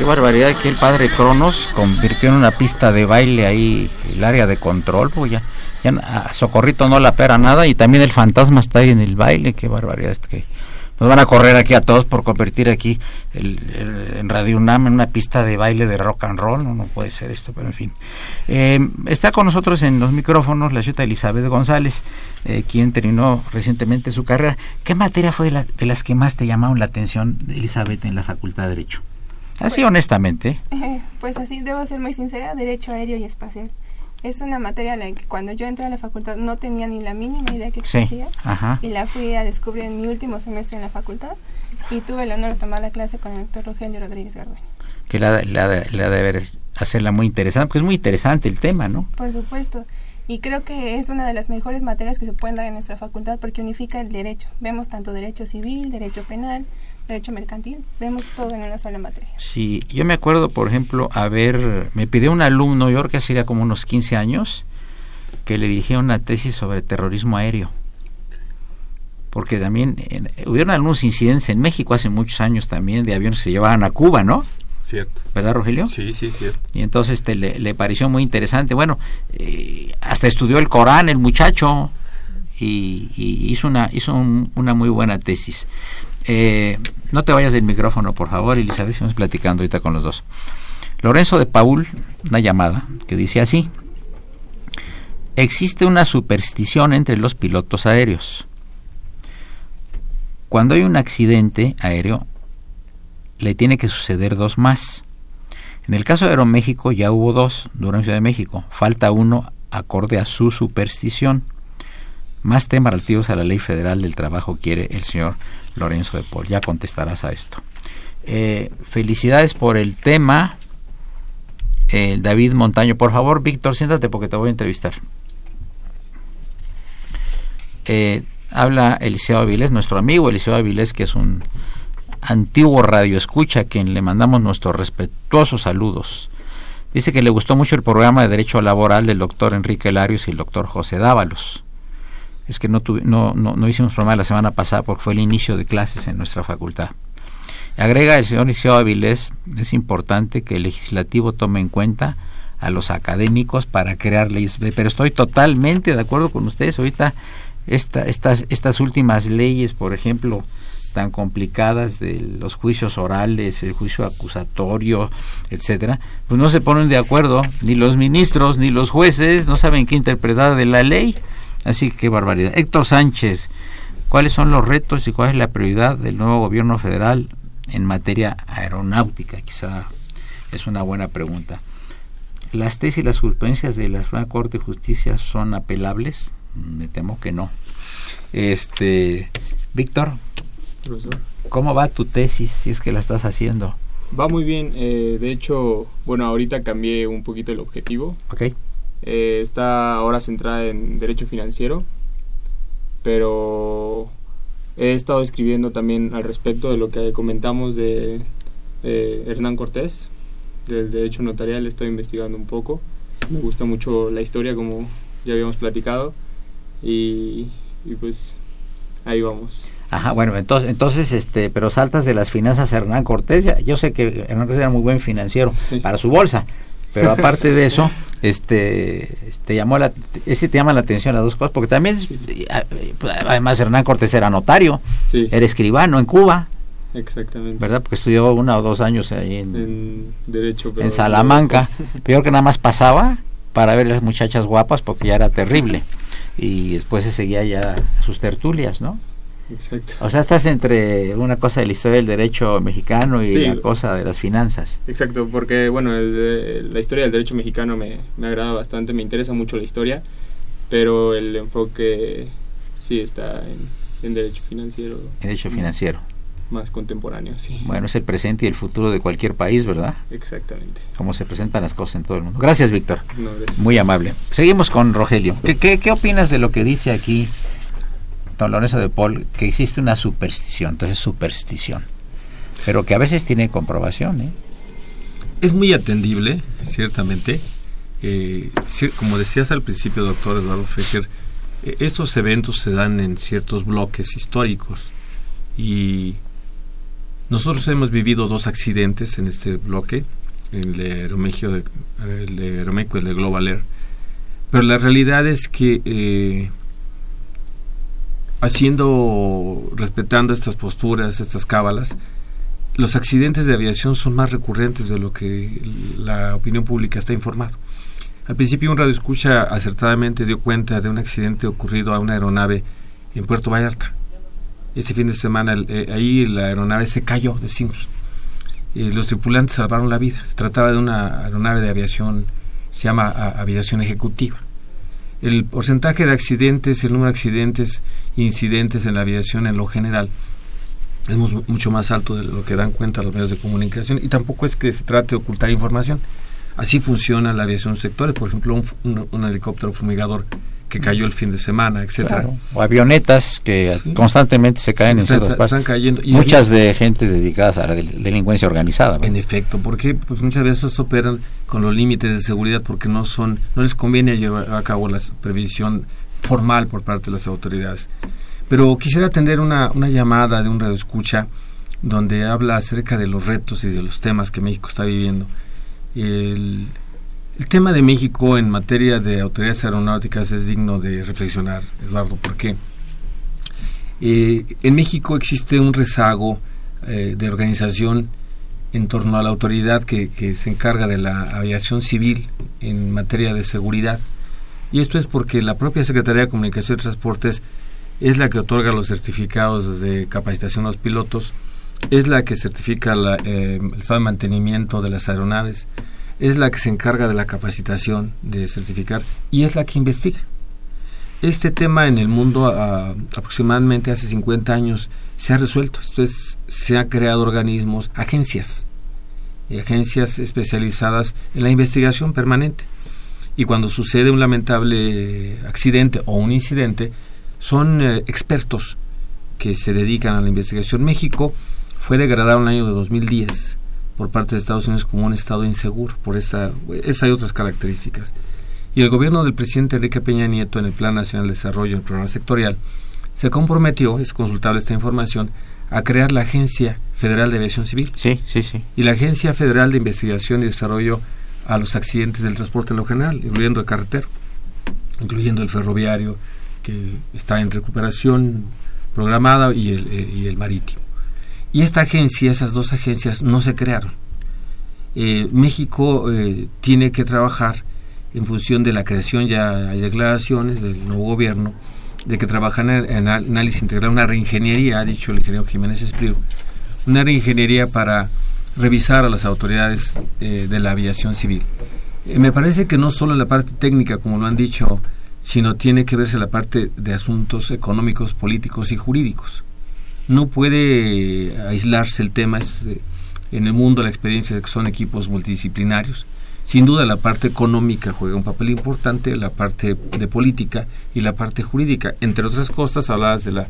Qué barbaridad que el padre Cronos convirtió en una pista de baile ahí el área de control, pues ya, ya Socorrito no la pera nada y también el fantasma está ahí en el baile, qué barbaridad, es que nos van a correr aquí a todos por convertir aquí el, en Radio UNAM en una pista de baile de rock and roll, no, puede ser esto, pero en fin. Eh, está con nosotros en los micrófonos la ciudad Elizabeth González, eh, quien terminó recientemente su carrera. ¿Qué materia fue de, la- de las que más te llamaron la atención, Elizabeth, en la Facultad de Derecho? Así honestamente. Pues así, debo ser muy sincera, Derecho Aéreo y Espacial. Es una materia en la que cuando yo entré a la facultad no tenía ni la mínima idea que Sí, existía. ajá. Y la fui a descubrir en mi último semestre en la facultad. Y tuve el honor de tomar la clase con el doctor Rogelio Rodríguez Garduño. que la, la, la de hacerla muy interesante, porque es muy interesante el tema, ¿no? Por supuesto. Y creo que es una de las mejores materias que se pueden dar en nuestra facultad porque unifica el derecho. Vemos tanto derecho civil, derecho penal, derecho mercantil. Vemos todo en una sola materia. Sí, yo me acuerdo, por ejemplo, a ver, me pidió un alumno, yo creo que hacía como unos 15 años, que le dirigía una tesis sobre terrorismo aéreo. Porque también eh, hubieron algunos incidentes en México hace muchos años también de aviones que se llevaban a Cuba, ¿no? Cierto. ¿Verdad, Rogelio? Sí, sí, cierto. Y entonces este, le, le pareció muy interesante. Bueno, eh, hasta estudió el Corán el muchacho y, y hizo, una, hizo un- una muy buena tesis. Eh, no te vayas del micrófono, por favor, Elizabeth, estamos platicando ahorita con los dos. Lorenzo de Paul, una llamada que dice así. Existe una superstición entre los pilotos aéreos. Cuando hay un accidente aéreo, le tiene que suceder dos más. En el caso de Aeroméxico ya hubo dos durante Ciudad de México. Falta uno acorde a su superstición. Más temas relativos a la ley federal del trabajo quiere el señor Lorenzo de Paul. Ya contestarás a esto. Eh, felicidades por el tema. Eh, David Montaño, por favor, Víctor, siéntate porque te voy a entrevistar. Eh, habla Eliseo Avilés, nuestro amigo Eliseo Avilés, que es un antiguo radio escucha, a quien le mandamos nuestros respetuosos saludos. Dice que le gustó mucho el programa de Derecho Laboral del doctor Enrique Larios y el doctor José Dávalos. Es que no, tuvi- no, no, no hicimos programa la semana pasada porque fue el inicio de clases en nuestra facultad. Agrega el señor Liceo Avilés, es importante que el legislativo tome en cuenta a los académicos para crear leyes. Pero estoy totalmente de acuerdo con ustedes. Ahorita esta, estas, estas últimas leyes, por ejemplo, tan complicadas de los juicios orales, el juicio acusatorio, etcétera, pues no se ponen de acuerdo ni los ministros ni los jueces, no saben qué interpretar de la ley. Así que qué barbaridad. Héctor Sánchez, ¿cuáles son los retos y cuál es la prioridad del nuevo gobierno federal en materia aeronáutica? Quizá es una buena pregunta. ¿Las tesis y las jurisprudencias de la Suprema Corte de Justicia son apelables? Me temo que no. Este, Víctor. ¿cómo va tu tesis si es que la estás haciendo? Va muy bien. eh, de hecho, bueno, ahorita cambié un poquito el objetivo. ¿Ok? Eh, está ahora centrada en derecho financiero, pero he estado escribiendo también al respecto de lo que comentamos de eh, Hernán Cortés, del derecho notarial, estoy investigando un poco. Me gusta mucho la historia, como ya habíamos platicado, y, y pues ahí vamos. Ajá, bueno, entonces, entonces, este, pero saltas de las finanzas a Hernán Cortés. Yo sé que Hernán Cortés era muy buen financiero para su bolsa, pero aparte de eso, este, te llamó la, ese te llama la atención las dos cosas, porque también, además Hernán Cortés era notario, Sí. era escribano en Cuba, Exactamente. ¿verdad? Porque estudió una o dos años ahí en, En derecho, pero en Salamanca. Peor que nada más pasaba para ver a las muchachas guapas porque ya era terrible. Y después se seguía ya sus tertulias, ¿no? Exacto. O sea, estás entre una cosa de la historia del derecho mexicano y Sí. la cosa de las finanzas. Exacto, porque bueno, el de- la historia del derecho mexicano me, me agrada bastante, me interesa mucho la historia, pero el enfoque sí está en, en derecho financiero Derecho financiero. más contemporáneo, sí. Bueno, es el presente y el futuro de cualquier país, ¿verdad? Exactamente. Como se presentan las cosas en todo el mundo. Gracias, Víctor. No. Muy amable. Seguimos con Rogelio. ¿Qué, qué, qué opinas de lo que dice aquí don Lorenzo de Paul? Que existe una superstición, entonces superstición. Pero que a veces tiene comprobación, ¿eh? Es muy atendible, ciertamente. Eh, como decías al principio, doctor Eduardo Fecher, eh, estos eventos se dan en ciertos bloques históricos y nosotros hemos vivido dos accidentes en este bloque, el de el el de Global Air. Pero la realidad es que eh, haciendo, respetando estas posturas, estas cábalas, los accidentes de aviación son más recurrentes de lo que la opinión pública está informado. Al principio un radio escucha acertadamente dio cuenta de un accidente ocurrido a una aeronave en Puerto Vallarta. Este fin de semana el- eh, ahí la aeronave se cayó, decimos. Eh, los tripulantes salvaron la vida. Se trataba de una aeronave de aviación, se llama aviación ejecutiva. El porcentaje de accidentes, el número de accidentes incidentes en la aviación en lo general es mu- mucho más alto de lo que dan cuenta los medios de comunicación y tampoco es que se trate de ocultar información. Así funciona la aviación sectores, por ejemplo, un- un helicóptero fumigador que cayó el fin de semana, etcétera. Claro. O avionetas que Sí. constantemente se caen en Están- ciertas están partes. cayendo. Y Muchas de gente dedicadas a la del- delincuencia organizada. ¿verdad? En efecto, porque pues muchas veces operan con los límites de seguridad porque no son, no les conviene llevar a cabo la previsión formal por parte de las autoridades. Pero quisiera atender una, una llamada de un radioescucha donde habla acerca de los retos y de los temas que México está viviendo. El, el tema de México en materia de autoridades aeronáuticas es digno de reflexionar, Eduardo, porque eh, en México existe un rezago eh, de organización en torno a la autoridad que, que se encarga de la aviación civil en materia de seguridad. Y esto es porque la propia Secretaría de Comunicación y Transportes es la que otorga los certificados de capacitación a los pilotos, es la que certifica la, eh, el estado de mantenimiento de las aeronaves, es la que se encarga de la capacitación de certificar y es la que investiga. Este tema en el mundo aproximadamente hace 50 años se ha resuelto. Esto es, se han creado organismos, agencias, y agencias especializadas en la investigación permanente. Y cuando sucede un lamentable accidente o un incidente, son eh, expertos que se dedican a la investigación. México fue degradado en el año de 2010 por parte de Estados Unidos como un estado inseguro por esta, esa y otras características. Y el gobierno del presidente Enrique Peña Nieto en el Plan Nacional de Desarrollo, el programa sectorial, se comprometió, es consultable esta información, a crear la Agencia Federal de Aviación Civil Sí, sí, sí. y la Agencia Federal de Investigación y Desarrollo a los accidentes del transporte en lo general, incluyendo el carretero, incluyendo el ferroviario, que está en recuperación programada, y el, eh, y el marítimo. Y esta agencia, esas dos agencias, no se crearon. Eh, México eh, tiene que trabajar en función de la creación, ya hay declaraciones del nuevo gobierno, de que trabajan en, análisis integral, una reingeniería, ha dicho el ingeniero Jiménez Espriu, una reingeniería para revisar a las autoridades eh, de la aviación civil. Eh, me parece que no solo la parte técnica, como lo han dicho, sino tiene que verse la parte de asuntos económicos, políticos y jurídicos. No puede aislarse el tema, es, eh, en el mundo la experiencia de que son equipos multidisciplinarios. Sin duda la parte económica juega un papel importante, la parte de política y la parte jurídica. Entre otras cosas, hablabas de la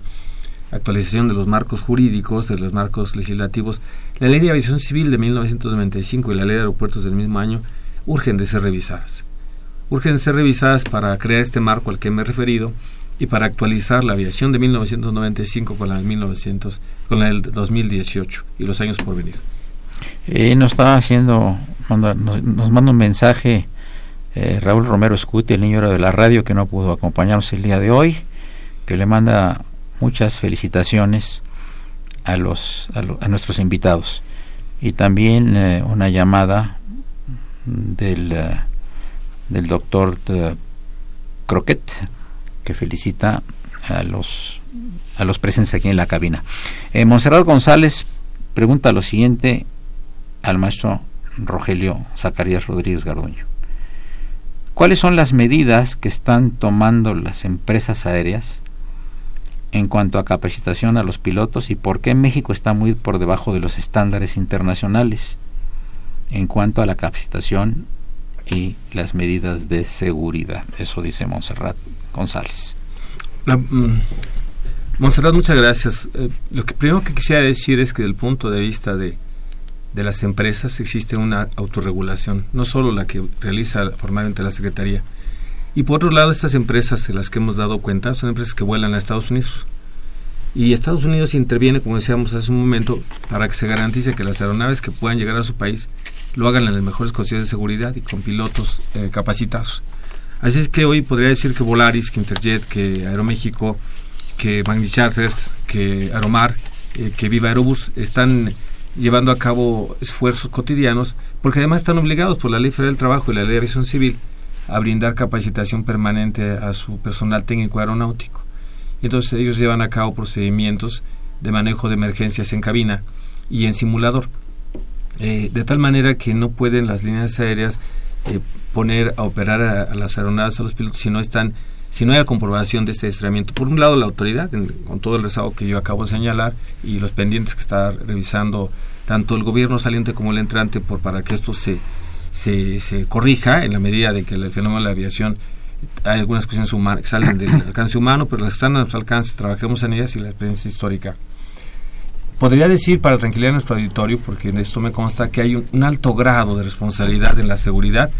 actualización de los marcos jurídicos, de los marcos legislativos. La ley de aviación civil de 1995 y la ley de aeropuertos del mismo año urgen de ser revisadas. Urgen de ser revisadas para crear este marco al que me he referido y para actualizar la aviación de 1995 con la, de 1900, con la del 2018 y los años por venir. Eh, nos está haciendo, manda- nos, manda un mensaje eh, Raúl Romero Escuti, el niño de la radio, que no pudo acompañarnos el día de hoy, que le manda muchas felicitaciones a, los, a, nuestros invitados. Y también eh, una llamada del, eh, del doctor Croquet, que felicita a los, a los presentes aquí en la cabina. Eh, Monserrat González pregunta lo siguiente al maestro Rogelio Zacarías Rodríguez Garduño. ¿Cuáles son las medidas que están tomando las empresas aéreas en cuanto a capacitación a los pilotos y por qué México está muy por debajo de los estándares internacionales en cuanto a la capacitación y las medidas de seguridad. Eso dice Monserrat González. Mm, Monserrat, muchas gracias. Eh, lo que primero que quisiera decir es que desde el punto de vista de, de las empresas existe una autorregulación, no solo la que realiza formalmente la Secretaría, y por otro lado, estas empresas de las que hemos dado cuenta son empresas que vuelan a Estados Unidos. Y Estados Unidos interviene, como decíamos hace un momento, para que se garantice que las aeronaves que puedan llegar a su país lo hagan en las mejores condiciones de seguridad y con pilotos eh, capacitados. Así es que hoy podría decir que Volaris, que Interjet, que Aeroméxico, que Magni Charters, que Aeromar, eh, que Viva Aerobus están llevando a cabo esfuerzos cotidianos porque además están obligados por la Ley Federal del Trabajo y la Ley de Aviación Civil a brindar capacitación permanente a su personal técnico aeronáutico. Entonces ellos llevan a cabo procedimientos de manejo de emergencias en cabina y en simulador, eh, de tal manera que no pueden las líneas aéreas eh, poner a operar a, las aeronaves a los pilotos si no están si no hay la comprobación de este adiestramiento. Por un lado, la autoridad, con todo el rezago que yo acabo de señalar y los pendientes que está revisando tanto el gobierno saliente como el entrante por para que esto se se, se corrija en la medida de que el fenómeno de la aviación hay algunas cuestiones humanas que salen del alcance humano, pero las que están a nuestro alcance trabajemos en ellas y la experiencia histórica. Podría decir, para tranquilidad a nuestro auditorio, porque en esto me consta que hay un, alto grado de responsabilidad en la seguridad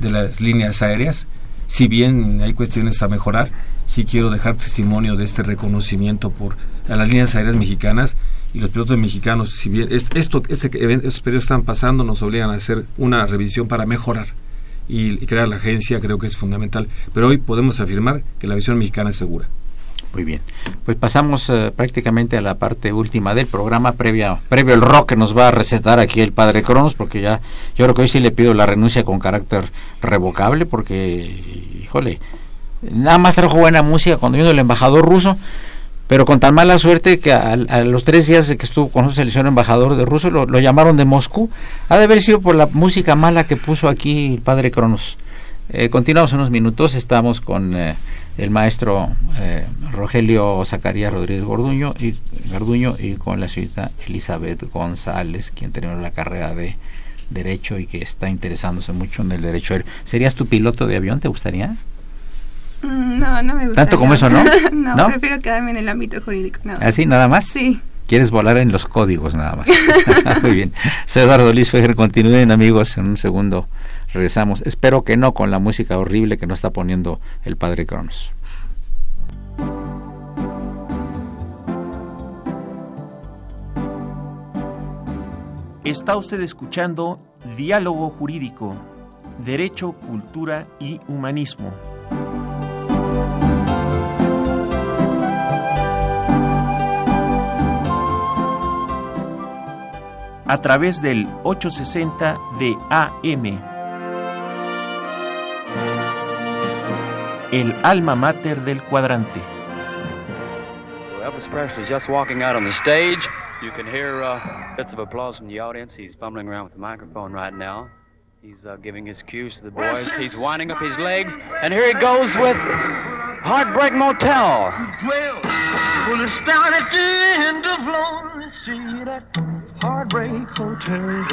de las líneas aéreas, si bien hay cuestiones a mejorar, sí quiero dejar testimonio de este reconocimiento por a las líneas aéreas mexicanas y los pilotos mexicanos, si bien esto, este, estos periodos están pasando, nos obligan a hacer una revisión para mejorar y, crear la agencia, creo que es fundamental. Pero hoy podemos afirmar que la visión mexicana es segura. Muy bien, pues pasamos eh, prácticamente a la parte última del programa, previa, previo el rock que nos va a recetar aquí el padre Cronos, porque ya yo creo que hoy sí le pido la renuncia con carácter revocable, porque, híjole, nada más trajo buena música cuando vino el embajador ruso, pero con tan mala suerte que a, los tres días de que estuvo con el señor embajador de Rusia lo, llamaron de Moscú. Ha de haber sido por la música mala que puso aquí el padre Cronos. Eh, continuamos unos minutos, estamos con eh, el maestro eh, Rogelio Zacarías Rodríguez Gorduño y, Garduño y con la señorita Elizabeth González, quien terminó la carrera de Derecho y que está interesándose mucho en el derecho ¿Serías tu piloto de avión? ¿Te gustaría? Mm, no, no me gusta. ¿Tanto como eso, no? no? prefiero quedarme en el ámbito jurídico. ¿Así, nada más? Sí. Quieres volar en los códigos nada más. Muy bien. Soy Eduardo Luis Fejer. Continúen, amigos, en un segundo regresamos. Espero que no con la música horrible que nos está poniendo el padre Cronos. Está usted escuchando Diálogo Jurídico, Derecho, Cultura y Humanismo. a través del 860 de AM. El alma mater del cuadrante. Elvis Presley just walking out on the stage. You can hear uh, bits of applause from the audience. He's fumbling around with the microphone right now. He's uh, giving his cues to the boys. He's winding up his legs. And here he goes with Heartbreak Motel. Well, well, it's down at the end of Lonely Street at Heartbreak Hotel.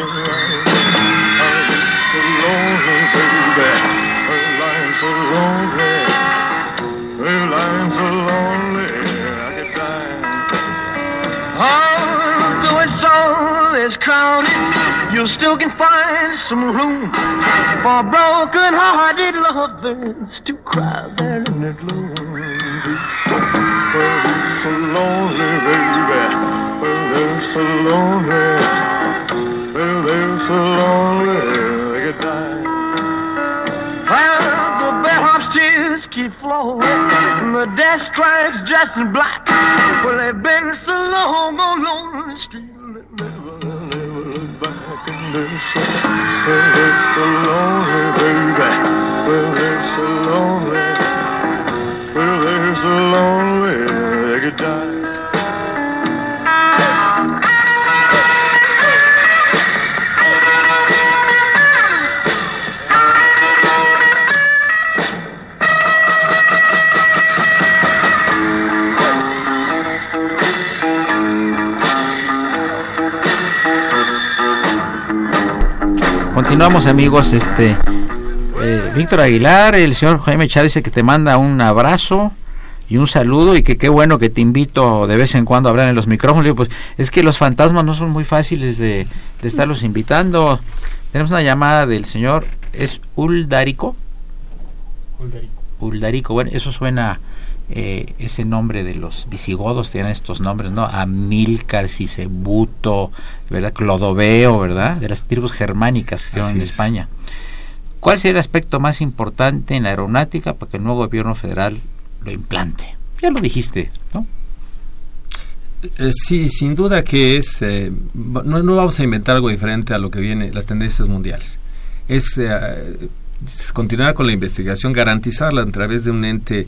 Heartbreak so lonely, baby. Her lying so lonely. Is crowded, you still can find some room for broken-hearted lovers to cry there in the gloom. Heartbreak so lonely, baby. they're so lonely. They're so lonely they could die. Well, the bellhop's tears keep flowing. and The death strikes just in black. Well, they've been so long, oh, lonely. street it's so lonely, baby. Well, it's so lonely. Continuamos amigos, este eh, Víctor Aguilar, el señor Jaime Chávez dice que te manda un abrazo y un saludo y que qué bueno que te invito de vez en cuando a hablar en los micrófonos. Digo, pues es que los fantasmas no son muy fáciles de, de estarlos invitando. Tenemos una llamada del señor, es Uldarico. Uldarico. Uldarico, bueno, eso suena, eh, ese nombre de los visigodos tienen estos nombres, ¿no? Amílcar, Sisebuto, ¿verdad? Clodoveo, ¿verdad? De las tribus germánicas que estuvieron en es. España. ¿Cuál sería el aspecto más importante en la aeronáutica para que el nuevo gobierno federal lo implante? Ya lo dijiste, ¿no? Eh, sí, sin duda que es. eh, no, no vamos a inventar algo diferente a lo que viene, las tendencias mundiales. Es, eh, es continuar con la investigación, garantizarla a través de un ente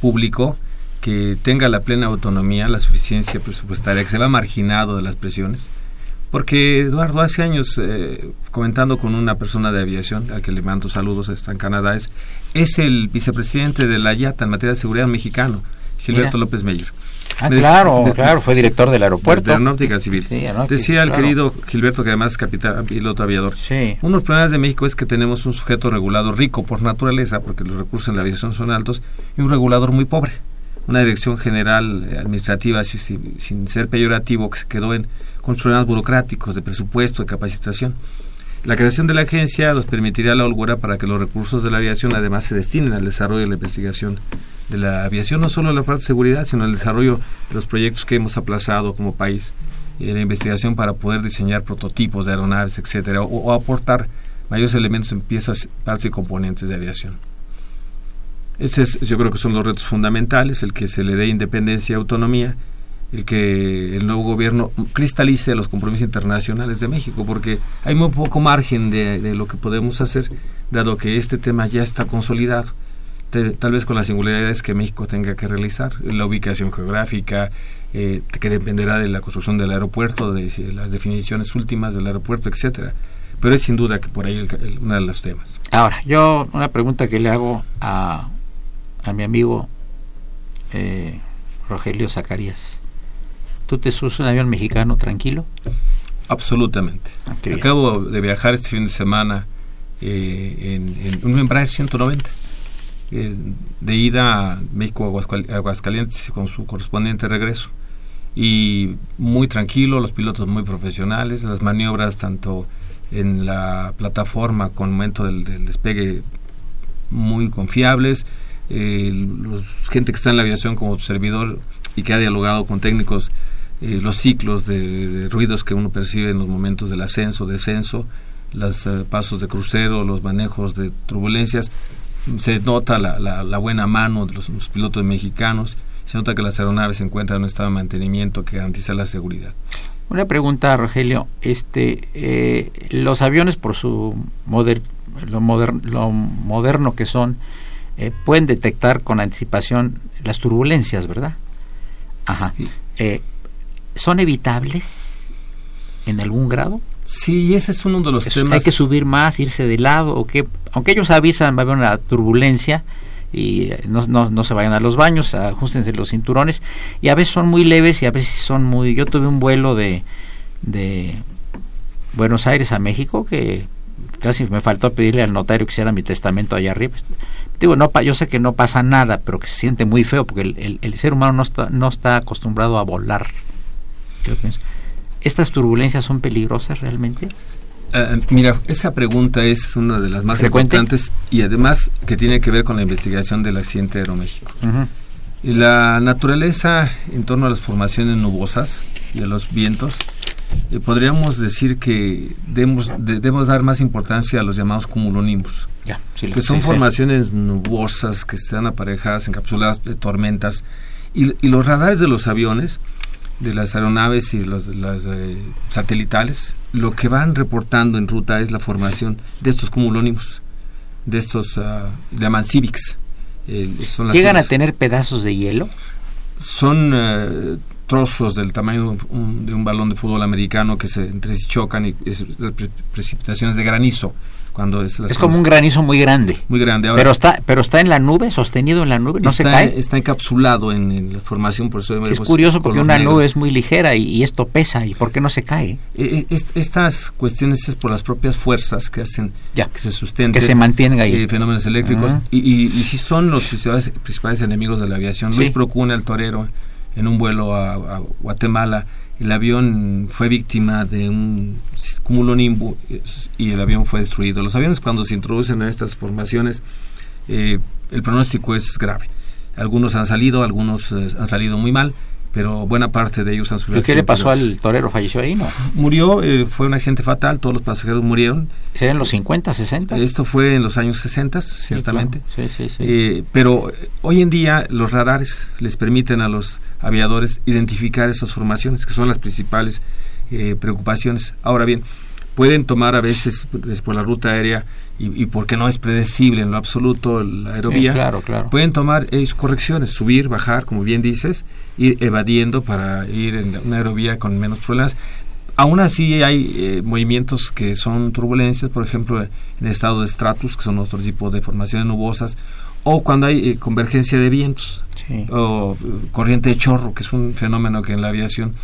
público que tenga la plena autonomía, la suficiencia presupuestaria, que se va marginado de las presiones. Porque, Eduardo, hace años, eh, comentando con una persona de aviación, al que le mando saludos, está en Canadá, es, es el vicepresidente de la IATA en materia de seguridad mexicano, Gilberto Mira. López Meyer. Ah, claro, de- claro, fue director del aeropuerto. de Aeronáutica Civil. Sí, aeronáutica, Decía el claro. querido Gilberto, que además es capitán, piloto aviador. Sí. Uno de los problemas de México es que tenemos un sujeto regulado rico por naturaleza, porque los recursos en la aviación son altos, y un regulador muy pobre. Una dirección general eh, administrativa, si- si- sin ser peyorativo, que se quedó en, con problemas burocráticos, de presupuesto, de capacitación. La creación de la agencia nos permitiría la holgura para que los recursos de la aviación además se destinen al desarrollo y la investigación de la aviación, no solo la parte de seguridad, sino el desarrollo de los proyectos que hemos aplazado como país, la investigación para poder diseñar prototipos de aeronaves, etcétera, o, aportar mayores elementos en piezas, partes y componentes de aviación. Ese es, yo creo que son los retos fundamentales, el que se le dé independencia y autonomía, el que el nuevo gobierno cristalice los compromisos internacionales de México, porque hay muy poco margen de lo que podemos hacer, dado que este tema ya está consolidado, Te- tal vez con las singularidades que México tenga que realizar, la ubicación geográfica, eh, que dependerá de la construcción del aeropuerto, de las definiciones últimas del aeropuerto, etcétera. Pero es sin duda que por ahí el, el- uno de los temas. Ahora, yo una pregunta que le hago a, a mi amigo eh, Rogelio Zacarías. ¿Tú te subes un avión mexicano tranquilo? Absolutamente. Ah. Acabo de viajar este fin de semana eh, en, en un Embraer 190. De ida a México Aguascalientes con su correspondiente regreso. Y muy tranquilo, los pilotos muy profesionales, las maniobras tanto en la plataforma con momento del, despegue muy confiables, eh, los, gente que está en la aviación como servidor y que ha dialogado con técnicos eh, los ciclos de, de ruidos que uno percibe en los momentos del ascenso, descenso, los eh, pasos de crucero, los manejos de turbulencias, se nota la, la, la buena mano de los, los pilotos mexicanos, se nota que las aeronaves se encuentran en un estado de mantenimiento que garantiza la seguridad. Una pregunta, Rogelio. Este, eh, los aviones, por su moder, lo, moder- lo moderno que son, eh, pueden detectar con anticipación las turbulencias, ¿verdad? Ajá. Sí. Eh, ¿Son evitables en algún grado? Sí, ese es uno de los Es- temas. ¿Hay que subir más, irse de lado? o qué? Aunque ellos avisan, va a haber una turbulencia y eh, no, no, no se vayan a los baños, ajustense los cinturones. Y a veces son muy leves y a veces son muy... Yo tuve un vuelo de, de Buenos Aires a México que casi me faltó pedirle al notario que hiciera mi testamento allá arriba. Digo, no, yo sé que no pasa nada, pero que se siente muy feo porque el, el- el ser humano no está, no está acostumbrado a volar. Yo pienso. ¿Estas turbulencias son peligrosas realmente? Eh, mira, esa pregunta es una de las más Frecuente. importantes y además que tiene que ver con la investigación del accidente de Aeroméxico. Y la naturaleza en torno a las formaciones nubosas y a los vientos, eh, podríamos decir que debemos, de- debemos dar más importancia a los llamados cumulonimbus, Ya, sí, que son sí, sí. formaciones nubosas que están aparejadas, encapsuladas de tormentas, y, y los radares de los aviones de las aeronaves y los, las eh, satelitales, lo que van reportando en ruta es la formación de estos cumulónimos, de estos, uh, llaman civics. Eh, son las ¿Llegan a tener pedazos de hielo? Son uh, trozos del tamaño de un, de un, balón de fútbol americano que se entre sí chocan y es, precipitaciones de granizo cuando es, es como un granizo muy grande. Muy grande. pero está pero está en la nube, sostenido en la nube, no está, se cae. Está encapsulado en, la formación, por eso Es curioso porque una nube es muy ligera y, esto pesa, ¿y por qué no se cae? Eh, eh, estas cuestiones es por las propias fuerzas que hacen ya, que se sustenten. Que se mantenga ahí. Eh, fenómenos eléctricos. y, y, si son los principales, principales enemigos de la aviación. Luis Procuna, el torero, en un vuelo a Guatemala, el avión fue víctima de un cúmulo nimbo y el avión fue destruido. Los aviones cuando se introducen en estas formaciones, eh, el pronóstico es grave. Algunos han salido, algunos eh, han salido muy mal pero buena parte de ellos han sufrido. ¿Qué le pasó al torero? ¿Falleció ahí? No. Murió, eh, fue un accidente fatal, todos los pasajeros murieron. ¿Serían los 50, 60? Esto fue en los años 60, ciertamente. Sí, sí, sí. Eh, pero hoy en día los radares les permiten a los aviadores identificar esas formaciones, que son las principales eh, preocupaciones. Ahora bien, pueden tomar a veces por la ruta aérea y, y, porque no es predecible en lo absoluto la aerovía, claro, claro. pueden tomar eh, correcciones, subir, bajar, como bien dices, ir evadiendo para ir en una aerovía con menos problemas. Aún así hay eh, movimientos que son turbulencias, por ejemplo, en estado de stratus, que son otro tipo de formaciones nubosas, o cuando hay eh, convergencia de vientos, o corriente de chorro, que es un fenómeno que en la aviación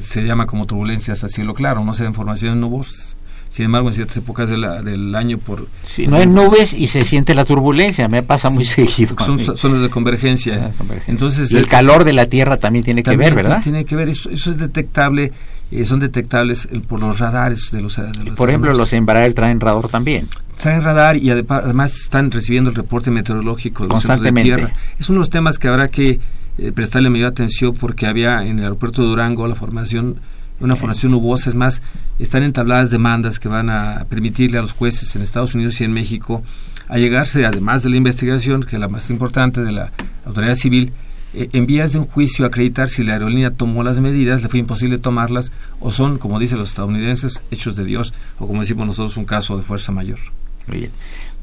se llama como turbulencias a cielo claro, no se ven formaciones nubosas. Sin embargo, en ciertas épocas del año por... No hay nubes y se siente la turbulencia, me pasa muy seguido. Son zonas de convergencia. Entonces, y el calor de la Tierra también tiene que ver, ¿verdad? Tiene que ver, eso, eso es detectable, eh, son detectables por los radares de los... por ejemplo, los Embraer traen radar también. Traen radar y además están recibiendo el reporte meteorológico de los Constantemente. de tierra. Es uno de los temas que habrá que eh, prestarle mayor atención porque había en el aeropuerto de Durango la formación una formación nubosa. Es más, están entabladas demandas que van a permitirle a los jueces en Estados Unidos y en México a llegarse, además de la investigación, que es la más importante de la autoridad civil, eh, en vías de un juicio a acreditar si la aerolínea tomó las medidas, le fue imposible tomarlas, o son, como dicen los estadounidenses, hechos de Dios, o como decimos nosotros, un caso de fuerza mayor. Muy bien.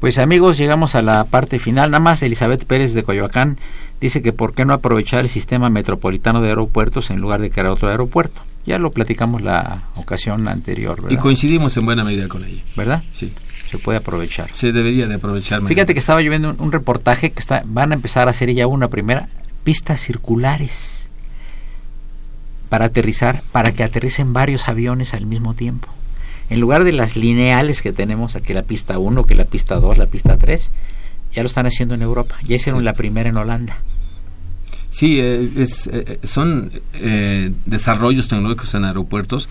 Pues amigos, llegamos a la parte final. Nada más Elizabeth Pérez de Coyoacán dice que por qué no aprovechar el sistema metropolitano de aeropuertos en lugar de crear otro aeropuerto. Ya lo platicamos la ocasión anterior. ¿verdad? Y coincidimos en buena medida con ella. ¿Verdad? Sí. Se puede aprovechar. Se debería de aprovechar. Fíjate que estaba yo viendo un, reportaje que está, van a empezar a hacer ya una primera pistas circulares para aterrizar, para que aterricen varios aviones al mismo tiempo. En lugar de las lineales que tenemos aquí, la pista 1, que la pista 2, la pista 3, ya lo están haciendo en Europa. Ya hicieron sí. la primera en Holanda. Sí, eh, es, eh, son eh, desarrollos tecnológicos en aeropuertos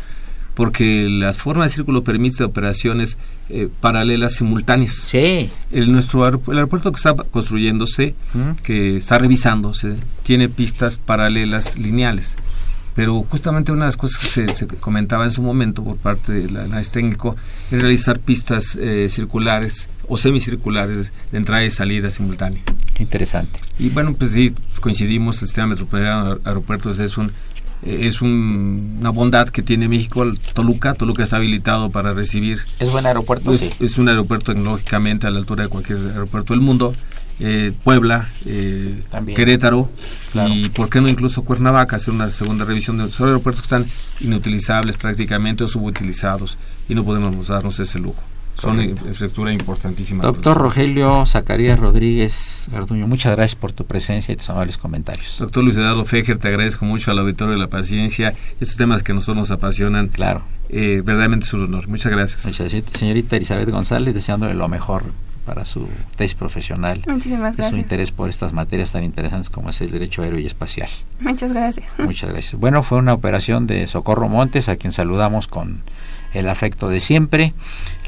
porque la forma de círculo permite operaciones eh, paralelas simultáneas. Sí. El, nuestro aeropu el aeropuerto que está construyéndose, ¿Mm? que está revisándose, tiene pistas paralelas lineales pero justamente una de las cosas que se, se, comentaba en su momento por parte del análisis técnico es realizar pistas eh, circulares o semicirculares de entrada y salida simultánea. Interesante. Y bueno, pues sí, coincidimos, el sistema metropolitano de aeropuertos es un es un, una bondad que tiene México, Toluca. Toluca está habilitado para recibir. Es buen aeropuerto, es, sí. Es un aeropuerto tecnológicamente a la altura de cualquier aeropuerto del mundo. Eh, Puebla, eh, Querétaro claro. y por qué no incluso Cuernavaca, hacer una segunda revisión de los aeropuertos que están inutilizables prácticamente o subutilizados y no podemos darnos ese lujo. Son infraestructura importantísima. Doctor Rogelio Zacarías Rodríguez Garduño, muchas gracias por tu presencia y tus amables comentarios. Doctor Luis Eduardo Fejer, te agradezco mucho al auditorio de la paciencia. Estos temas que a nosotros nos apasionan. Claro. Eh, verdaderamente es un honor. Muchas gracias. Muchas gracias. Señorita Elizabeth González, deseándole lo mejor para su tesis profesional. Muchísimas gracias. Su interés por estas materias tan interesantes como es el derecho aéreo y espacial. Muchas gracias. Muchas gracias. Bueno, fue una operación de Socorro Montes, a quien saludamos con el afecto de siempre.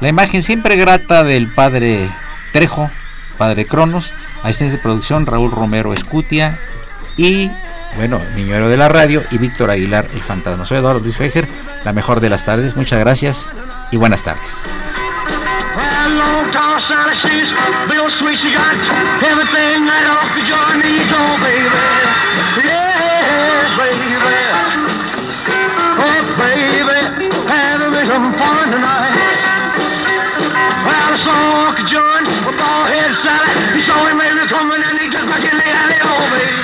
La imagen siempre grata del padre Trejo, padre Cronos, asistencia de producción Raúl Romero Escutia y, bueno, Niñuero de la radio y Víctor Aguilar, el fantasma. Soy Eduardo Luis Fejer, la mejor de las tardes. Muchas gracias y buenas tardes. long toss out of she's Bill Sweet, she got everything right off the jar needs, oh baby. Yes, baby. Oh baby, having some for tonight. Well, I saw Uncle John with bald head salad. He saw him maybe coming and he just back in the alley, oh baby.